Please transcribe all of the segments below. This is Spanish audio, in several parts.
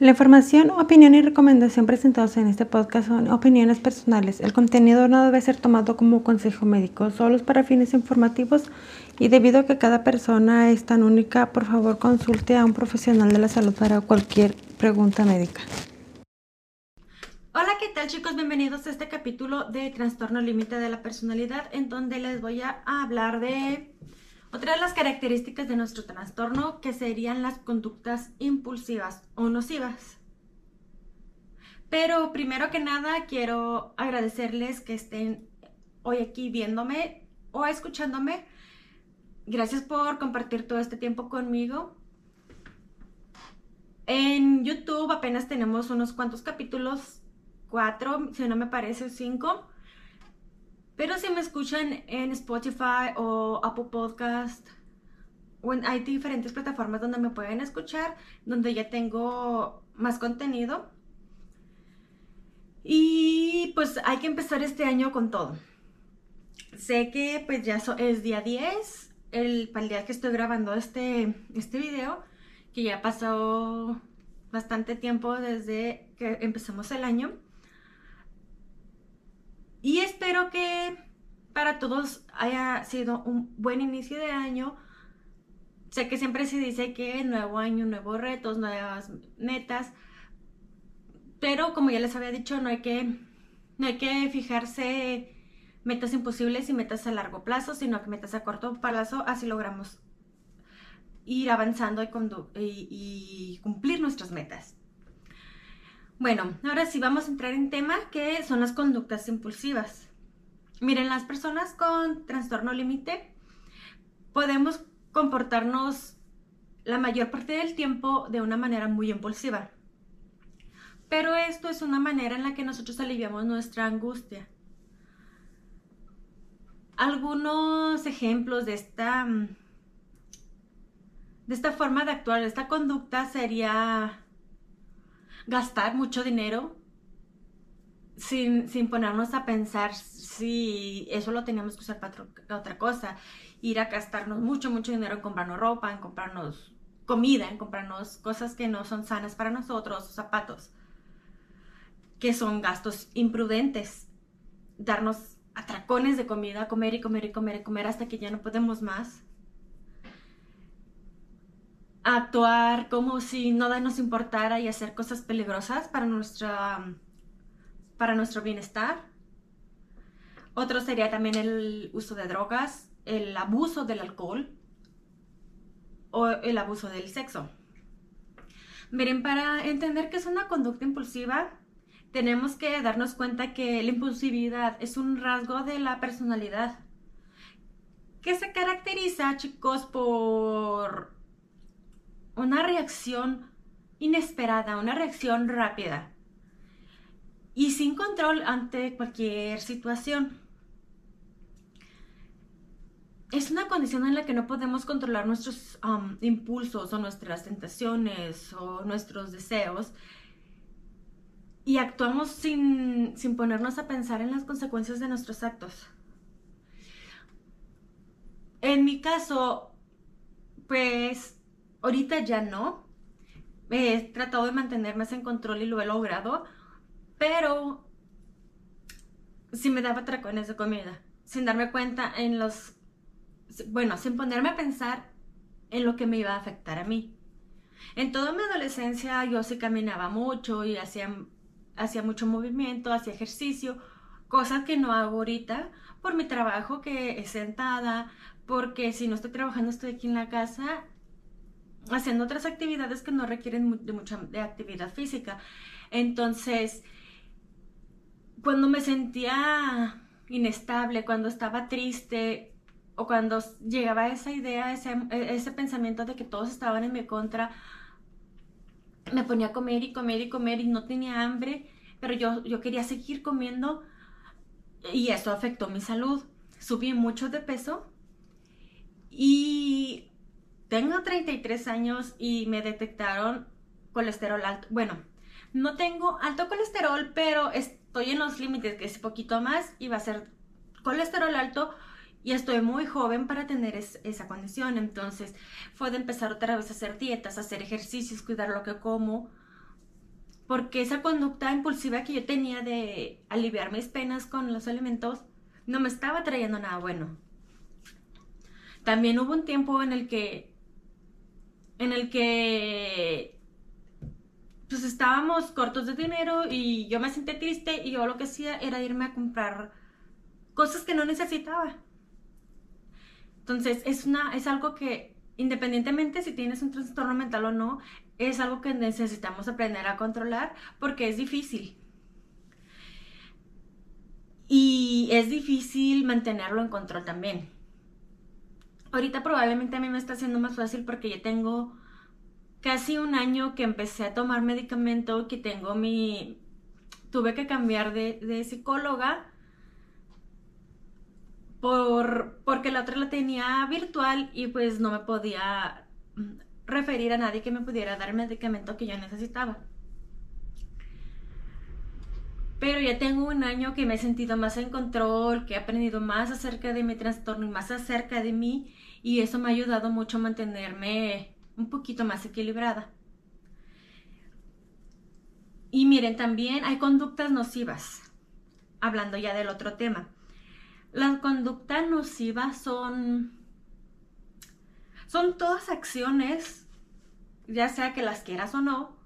La información, opinión y recomendación presentados en este podcast son opiniones personales. El contenido no debe ser tomado como consejo médico, solo para fines informativos y debido a que cada persona es tan única, por favor consulte a un profesional de la salud para cualquier pregunta médica. Hola, ¿qué tal chicos? Bienvenidos a este capítulo de Trastorno Límite de la Personalidad en donde les voy a hablar de otra de las características de nuestro trastorno que serían las conductas impulsivas o nocivas. Pero primero que nada quiero agradecerles que estén hoy aquí viéndome o escuchándome. Gracias por compartir todo este tiempo conmigo. En YouTube apenas tenemos unos cuantos capítulos, cuatro, si no me parece, cinco. Pero si me escuchan en Spotify o Apple Podcast, hay diferentes plataformas donde me pueden escuchar, donde ya tengo más contenido. Y pues hay que empezar este año con todo. Sé que pues ya es día 10, el, para el día que estoy grabando este, este video, que ya pasó bastante tiempo desde que empezamos el año. Y espero que para todos haya sido un buen inicio de año. Sé que siempre se dice que nuevo año, nuevos retos, nuevas metas. Pero como ya les había dicho, no hay que, no hay que fijarse metas imposibles y metas a largo plazo, sino que metas a corto plazo, así logramos ir avanzando y, y cumplir nuestras metas. Bueno, ahora sí vamos a entrar en tema que son las conductas impulsivas. Miren, las personas con trastorno límite podemos comportarnos la mayor parte del tiempo de una manera muy impulsiva. Pero esto es una manera en la que nosotros aliviamos nuestra angustia. Algunos ejemplos de esta, de esta forma de actuar, de esta conducta sería gastar mucho dinero sin, ponernos a pensar si eso lo teníamos que usar para otra cosa. Ir a gastarnos mucho, mucho dinero en comprarnos ropa, en comprarnos comida, en comprarnos cosas que no son sanas para nosotros, zapatos, que son gastos imprudentes. Darnos atracones de comida, comer y comer y comer y comer hasta que ya no podemos más actuar como si nada nos importara y hacer cosas peligrosas para, nuestra, para nuestro bienestar. Otro sería también el uso de drogas, el abuso del alcohol o el abuso del sexo. Miren, para entender que es una conducta impulsiva, tenemos que darnos cuenta que la impulsividad es un rasgo de la personalidad que se caracteriza, chicos, por una reacción inesperada, una reacción rápida y sin control ante cualquier situación. Es una condición en la que no podemos controlar nuestros um, impulsos o nuestras tentaciones o nuestros deseos y actuamos sin, sin ponernos a pensar en las consecuencias de nuestros actos. En mi caso, pues Ahorita ya no. He tratado de mantener más en control y lo he logrado, pero sí me daba tracones de comida, sin darme cuenta en los, bueno, sin ponerme a pensar en lo que me iba a afectar a mí. En toda mi adolescencia yo sí caminaba mucho y hacía, hacía mucho movimiento, hacía ejercicio, cosas que no hago ahorita por mi trabajo que es sentada, porque si no estoy trabajando estoy aquí en la casa haciendo otras actividades que no requieren de mucha de actividad física. Entonces, cuando me sentía inestable, cuando estaba triste o cuando llegaba esa idea, ese, ese pensamiento de que todos estaban en mi contra, me ponía a comer y comer y comer y no tenía hambre, pero yo, yo quería seguir comiendo y eso afectó mi salud. Subí mucho de peso y tengo 33 años y me detectaron colesterol alto. Bueno, no tengo alto colesterol, pero estoy en los límites, que es poquito más y va a ser colesterol alto y estoy muy joven para tener esa condición. Entonces fue de empezar otra vez a hacer dietas, hacer ejercicios, cuidar lo que como porque esa conducta impulsiva que yo tenía de aliviar mis penas con los alimentos no me estaba trayendo nada bueno. También hubo un tiempo en el que en el que pues estábamos cortos de dinero y yo me sentí triste y yo lo que hacía era irme a comprar cosas que no necesitaba. Entonces, es una es algo que independientemente si tienes un trastorno mental o no, es algo que necesitamos aprender a controlar porque es difícil. Y es difícil mantenerlo en control también. Ahorita probablemente a mí me está haciendo más fácil porque ya tengo casi un año que empecé a tomar medicamento, que tengo mi... Tuve que cambiar de, de psicóloga por, porque la otra la tenía virtual y pues no me podía referir a nadie que me pudiera dar el medicamento que yo necesitaba. Pero ya tengo un año que me he sentido más en control, que he aprendido más acerca de mi trastorno y más acerca de mí y eso me ha ayudado mucho a mantenerme un poquito más equilibrada. Y miren, también hay conductas nocivas, hablando ya del otro tema. Las conductas nocivas son son todas acciones, ya sea que las quieras o no,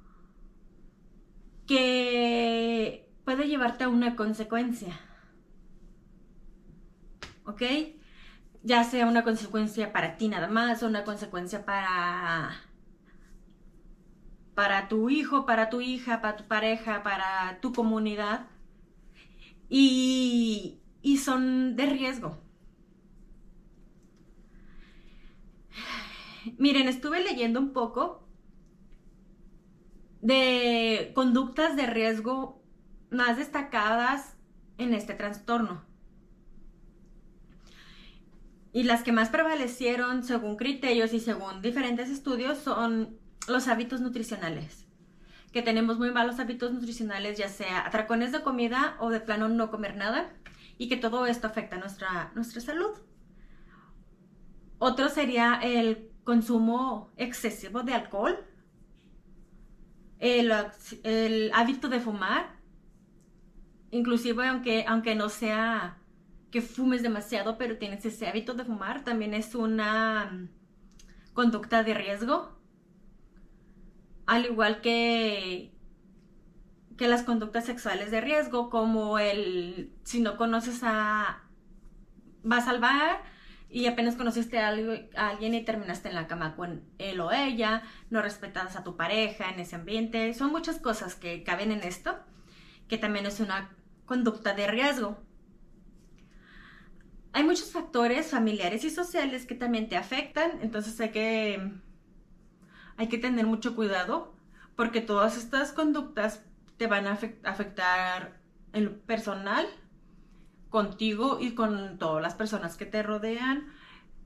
que puede llevarte a una consecuencia. ¿Ok? Ya sea una consecuencia para ti nada más, o una consecuencia para para tu hijo, para tu hija, para tu pareja, para tu comunidad. Y, y son de riesgo. Miren, estuve leyendo un poco de conductas de riesgo más destacadas en este trastorno. Y las que más prevalecieron según criterios y según diferentes estudios son los hábitos nutricionales. Que tenemos muy malos hábitos nutricionales, ya sea atracones de comida o de plano no comer nada, y que todo esto afecta nuestra, nuestra salud. Otro sería el consumo excesivo de alcohol, el, hábito de fumar, inclusive aunque, aunque no sea que fumes demasiado, pero tienes ese hábito de fumar, también es una mm, conducta de riesgo. Al igual que, que las conductas sexuales de riesgo, como el si no conoces a vas al bar y apenas conociste a, alguien y terminaste en la cama con él o ella, no respetas a tu pareja en ese ambiente. Son muchas cosas que caben en esto, que también es una conducta de riesgo. Hay muchos factores familiares y sociales que también te afectan, entonces hay que, hay que tener mucho cuidado porque todas estas conductas te van a afectar en lo personal, contigo y con todas las personas que te rodean.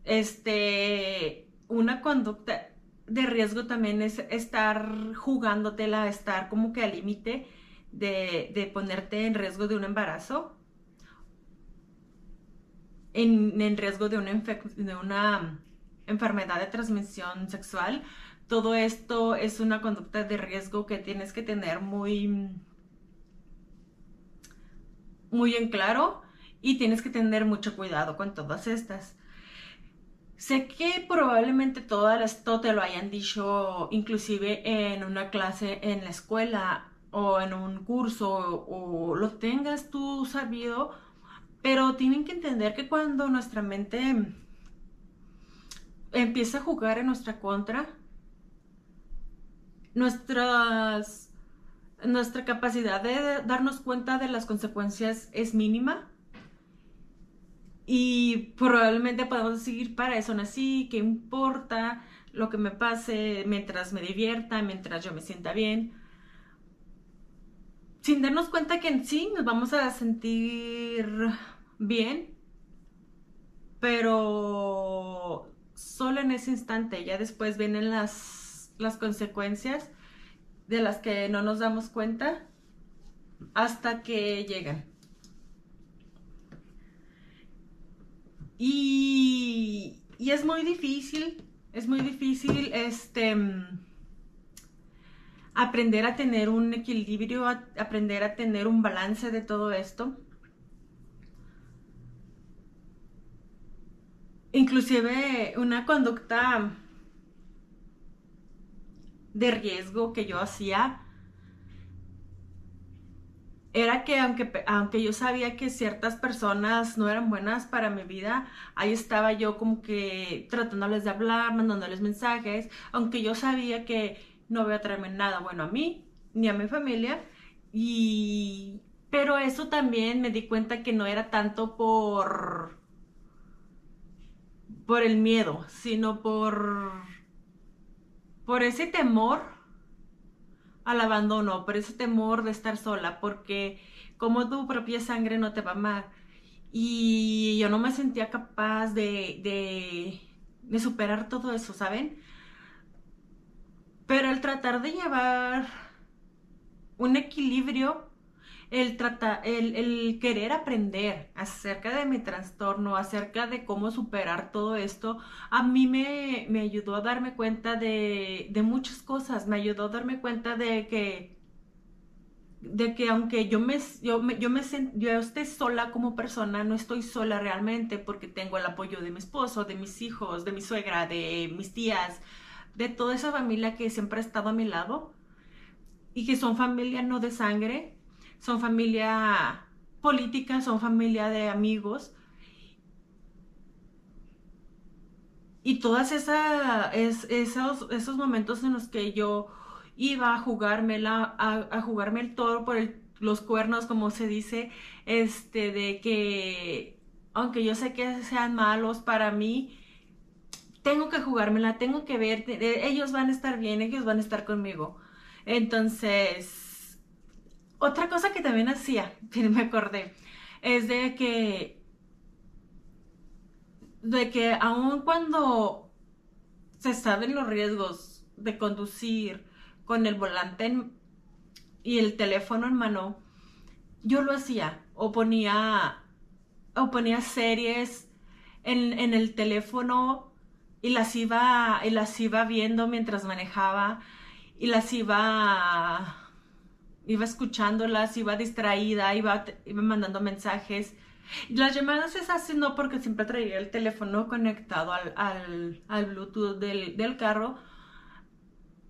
Este, una conducta de riesgo también es estar jugándotela, estar como que al límite de, ponerte en riesgo de un embarazo, en, riesgo de una, de una enfermedad de transmisión sexual. Todo esto es una conducta de riesgo que tienes que tener muy, muy en claro y tienes que tener mucho cuidado con todas estas. Sé que probablemente todas esto te lo hayan dicho inclusive en una clase en la escuela o en un curso o lo tengas tú sabido, pero tienen que entender que cuando nuestra mente empieza a jugar en nuestra contra, nuestras, nuestra capacidad de darnos cuenta de las consecuencias es mínima y probablemente podemos seguir para eso nací, que importa lo que me pase mientras me divierta, mientras yo me sienta bien. Sin darnos cuenta que en sí nos vamos a sentir bien, pero solo en ese instante, ya después vienen las, las consecuencias de las que no nos damos cuenta hasta que llegan. Y, es muy difícil, es muy difícil, este, aprender a tener un equilibrio, aprender a tener un balance de todo esto. Inclusive una conducta de riesgo que yo hacía era que aunque, aunque yo sabía que ciertas personas no eran buenas para mi vida, ahí estaba yo como que tratándoles de hablar, mandándoles mensajes, aunque yo sabía que no voy a traerme nada bueno a mí ni a mi familia. Y pero eso también me di cuenta que no era tanto por por el miedo, sino por por ese temor al abandono, por ese temor de estar sola, porque como tu propia sangre no te va a amar. Y yo no me sentía capaz de, de, de superar todo eso, ¿saben? Pero el tratar de llevar un equilibrio el, el, querer aprender acerca de mi trastorno, acerca de cómo superar todo esto, a mí me, me ayudó a darme cuenta de, de, muchas cosas, me ayudó a darme cuenta de que de que aunque yo me, yo yo me yo esté sola como persona, no estoy sola realmente porque tengo el apoyo de mi esposo, de mis hijos, de mi suegra, de mis tías, de toda esa familia que siempre ha estado a mi lado y que son familia no de sangre, son familia política, son familia de amigos. Y todas esas, esos, esos momentos en los que yo iba a jugarme, a, a jugarme el toro por los cuernos, como se dice, este, de que aunque yo sé que sean malos para mí, tengo que jugármela, tengo que ver, ellos van a estar bien, ellos van a estar conmigo. Entonces, otra cosa que también hacía, me acordé, es de que, de que aun cuando se saben los riesgos de conducir con el volante y el teléfono en mano, yo lo hacía o ponía, o ponía series en, en el teléfono y las iba, y las iba viendo mientras manejaba y las iba iba escuchándolas, iba distraída, iba, iba mandando mensajes. Las llamadas esas no porque siempre traía el teléfono conectado al, al, Bluetooth del, del, carro,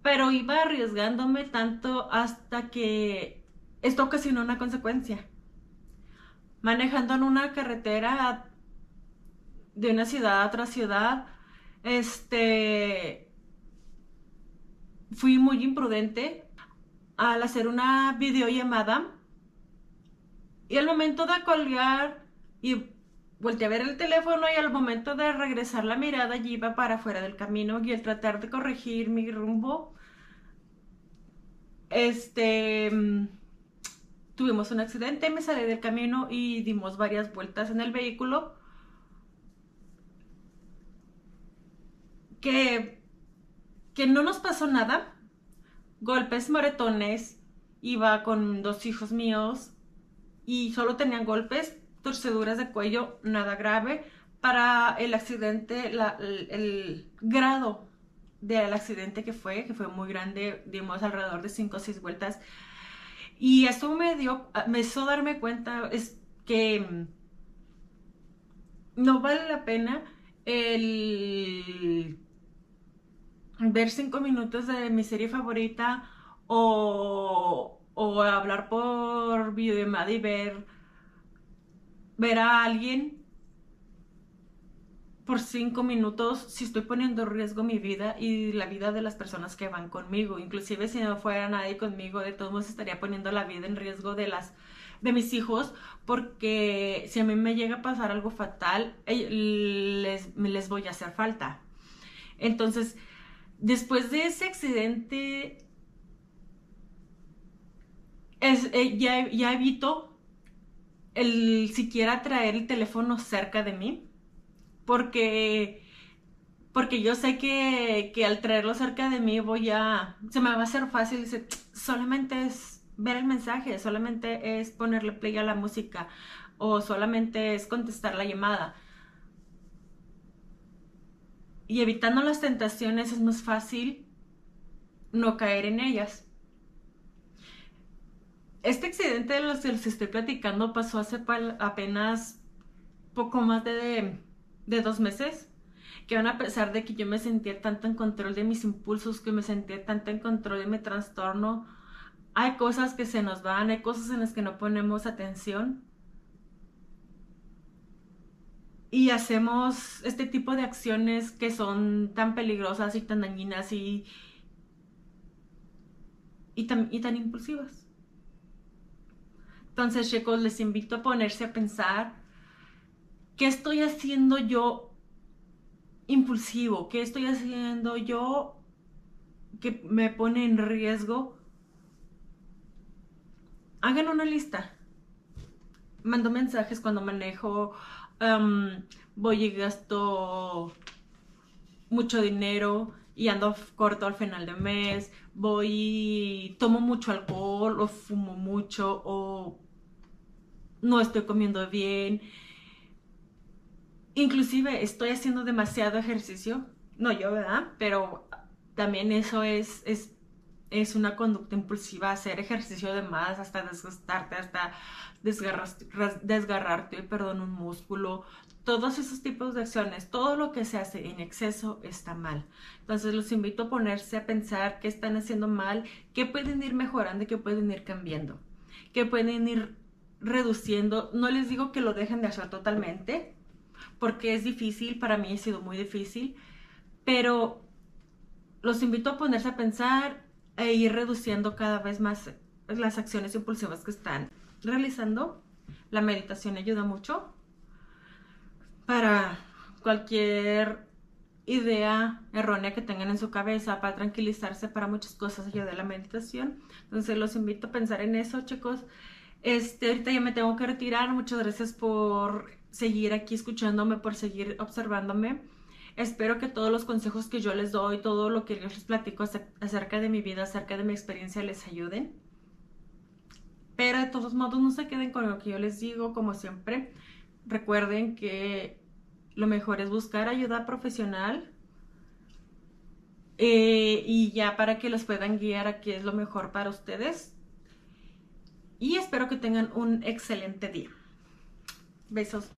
pero iba arriesgándome tanto hasta que esto ocasionó una consecuencia. Manejando en una carretera de una ciudad a otra ciudad, este, fui muy imprudente al hacer una videollamada y al momento de colgar y volteé a ver el teléfono y al momento de regresar la mirada allí iba para afuera del camino y el tratar de corregir mi rumbo, este, tuvimos un accidente, me salí del camino y dimos varias vueltas en el vehículo. Que, que no nos pasó nada, golpes moretones, iba con dos hijos míos y solo tenían golpes, torceduras de cuello, nada grave. Para el accidente, el, grado del accidente que fue, que fue muy grande, dimos alrededor de 5 o 6 vueltas. Y eso me dio, me hizo darme cuenta es que mm, no vale la pena el ver cinco minutos de mi serie favorita o, o hablar por videollamada y ver, ver a alguien por cinco minutos si estoy poniendo en riesgo mi vida y la vida de las personas que van conmigo. Inclusive si no fuera nadie conmigo, de todos modos estaría poniendo la vida en riesgo de las de mis hijos porque si a mí me llega a pasar algo fatal, les, les voy a hacer falta. Entonces, después de ese accidente, eh, ya, evito el siquiera traer el teléfono cerca de mí, porque, porque yo sé que, que, al traerlo cerca de mí voy a, se me va a hacer fácil, solamente es ver el mensaje, solamente es ponerle play a la música o solamente es contestar la llamada y evitando las tentaciones es más fácil no caer en ellas. Este accidente de los que les estoy platicando pasó hace apenas poco más de, de dos meses que a pesar de que yo me sentía tanto en control de mis impulsos, que me sentía tanto en control de mi trastorno, hay cosas que se nos van, hay cosas en las que no ponemos atención. Y hacemos este tipo de acciones que son tan peligrosas y tan dañinas y, y, tan, y tan impulsivas. Entonces, chicos, les invito a ponerse a pensar, ¿qué estoy haciendo yo impulsivo? ¿Qué estoy haciendo yo que me pone en riesgo? Hagan una lista. Mando mensajes cuando manejo, voy y gasto mucho dinero y ando corto al final de mes, voy y tomo mucho alcohol o fumo mucho o no estoy comiendo bien. Inclusive estoy haciendo demasiado ejercicio. No yo, ¿verdad? Pero también eso es, es, es una conducta impulsiva, hacer ejercicio de más, hasta desgastarte, hasta desgarrarte, perdón, un músculo. Todos esos tipos de acciones, todo lo que se hace en exceso está mal. Entonces los invito a ponerse a pensar qué están haciendo mal, qué pueden ir mejorando y qué pueden ir cambiando, qué pueden ir reduciendo. No les digo que lo dejen de hacer totalmente, porque es difícil, para mí ha sido muy difícil, pero los invito a ponerse a pensar e ir reduciendo cada vez más las acciones impulsivas que están realizando. La meditación ayuda mucho para cualquier idea errónea que tengan en su cabeza, para tranquilizarse, para muchas cosas ayuda la meditación. Entonces los invito a pensar en eso, chicos. Este, ahorita ya me tengo que retirar. Muchas gracias por seguir aquí escuchándome, por seguir observándome. Espero que todos los consejos que yo les doy, todo lo que yo les platico acerca de mi vida, acerca de mi experiencia, les ayuden. Pero de todos modos, no se queden con lo que yo les digo, como siempre. Recuerden que lo mejor es buscar ayuda profesional eh, y ya para que los puedan guiar a qué es lo mejor para ustedes y espero que tengan un excelente día. Besos.